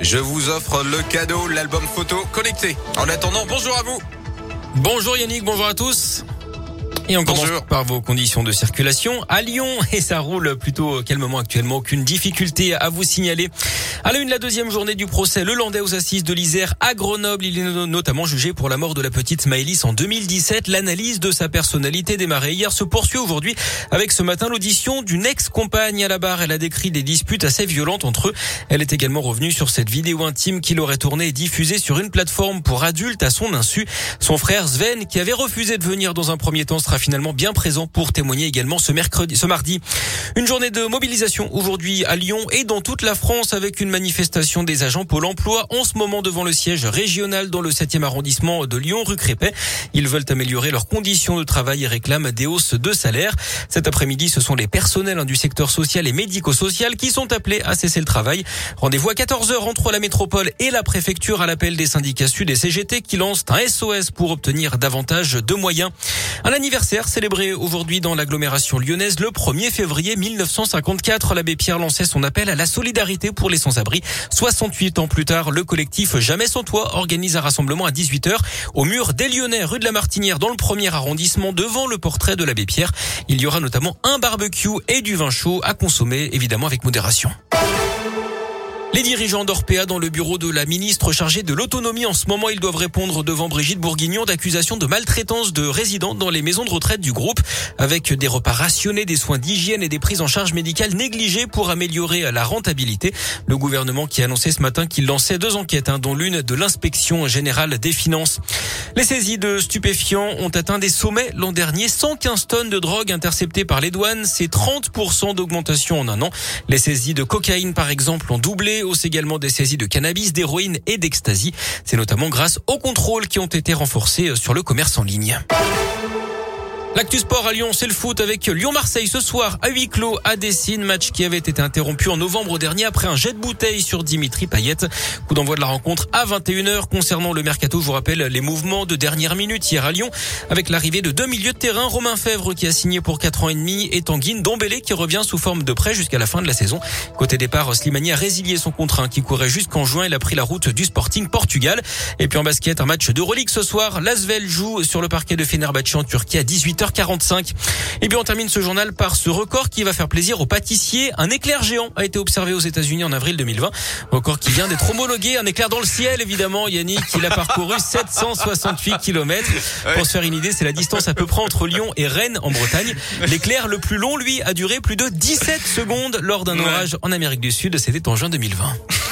je vous offre le cadeau, l'album photo connecté. En attendant, bonjour à vous. Bonjour Yannick, bonjour à tous. Et on commence par vos conditions de circulation à Lyon et ça roule plutôt calmement actuellement. Aucune difficulté à vous signaler. À la une, la deuxième journée du procès, le Landais aux assises de l'Isère à Grenoble. Il est notamment jugé pour la mort de la petite Maëlys en 2017. L'analyse de sa personnalité démarrée hier se poursuit aujourd'hui avec ce matin l'audition d'une ex-compagne à la barre. Elle a décrit des disputes assez violentes entre eux. Elle est également revenue sur cette vidéo intime qu'il aurait tournée et diffusée sur une plateforme pour adultes à son insu. Son frère Sven, qui avait refusé de venir dans un premier temps, sera finalement bien présent pour témoigner également ce mardi. Une journée de mobilisation aujourd'hui à Lyon et dans toute la France avec une manifestation des agents Pôle emploi en ce moment devant le siège régional dans le 7e arrondissement de Lyon, rue Crépet. Ils veulent améliorer leurs conditions de travail et réclament des hausses de salaire. Cet après-midi, ce sont les personnels hein, du secteur social et médico-social qui sont appelés à cesser le travail. Rendez-vous à 14h entre la métropole et la préfecture à l'appel des syndicats sud et CGT qui lancent un SOS pour obtenir davantage de moyens. Un anniversaire célébré aujourd'hui dans l'agglomération lyonnaise le 1er février 1954. L'abbé Pierre lançait son appel à la solidarité pour les sans-abri. 68 ans plus tard, le collectif Jamais sans toi organise un rassemblement à 18h au mur des Lyonnais, rue de la Martinière, dans le premier arrondissement, devant le portrait de l'abbé Pierre. Il y aura notamment un barbecue et du vin chaud à consommer, évidemment avec modération. Les dirigeants d'Orpea dans le bureau de la ministre chargée de l'autonomie en ce moment, ils doivent répondre devant Brigitte Bourguignon d'accusations de maltraitance de résidents dans les maisons de retraite du groupe avec des repas rationnés, des soins d'hygiène et des prises en charge médicales négligées pour améliorer la rentabilité. Le gouvernement qui a annoncé ce matin qu'il lançait deux enquêtes, hein, dont l'une de l'inspection générale des finances. Les saisies de stupéfiants ont atteint des sommets l'an dernier. 115 tonnes de drogue interceptées par les douanes. C'est 30% d'augmentation en un an. Les saisies de cocaïne, par exemple, ont doublé hausse également des saisies de cannabis, d'héroïne et d'ecstasy. C'est notamment grâce aux contrôles qui ont été renforcés sur le commerce en ligne. L'actu sport à Lyon, c'est le foot avec Lyon-Marseille ce soir à huis clos à Dessine, match qui avait été interrompu en novembre dernier après un jet de bouteille sur Dimitri Payet. Coup d'envoi de la rencontre à 21h concernant le mercato. Je vous rappelle les mouvements de dernière minute hier à Lyon avec l'arrivée de deux milieux de terrain, Romain Fèvre qui a signé pour 4 ans et demi et Tanguine Dombélé qui revient sous forme de prêt jusqu'à la fin de la saison. Côté départ, Slimani a résilié son contrat qui courait jusqu'en juin. Il a pris la route du Sporting Portugal. Et puis en basket, un match de relique ce soir. L'Asvel joue sur le parquet de Fenerbahçe en Turquie à 18h. 45 Et bien on termine ce journal par ce record qui va faire plaisir aux pâtissiers. Un éclair géant a été observé aux États-Unis en avril 2020. Record qui vient d'être homologué. Un éclair dans le ciel évidemment. Yannick, il a parcouru 768 km. Pour se faire une idée, c'est la distance à peu près entre Lyon et Rennes en Bretagne. L'éclair le plus long, lui, a duré plus de 17 secondes lors d'un orage en Amérique du Sud. C'était en juin 2020.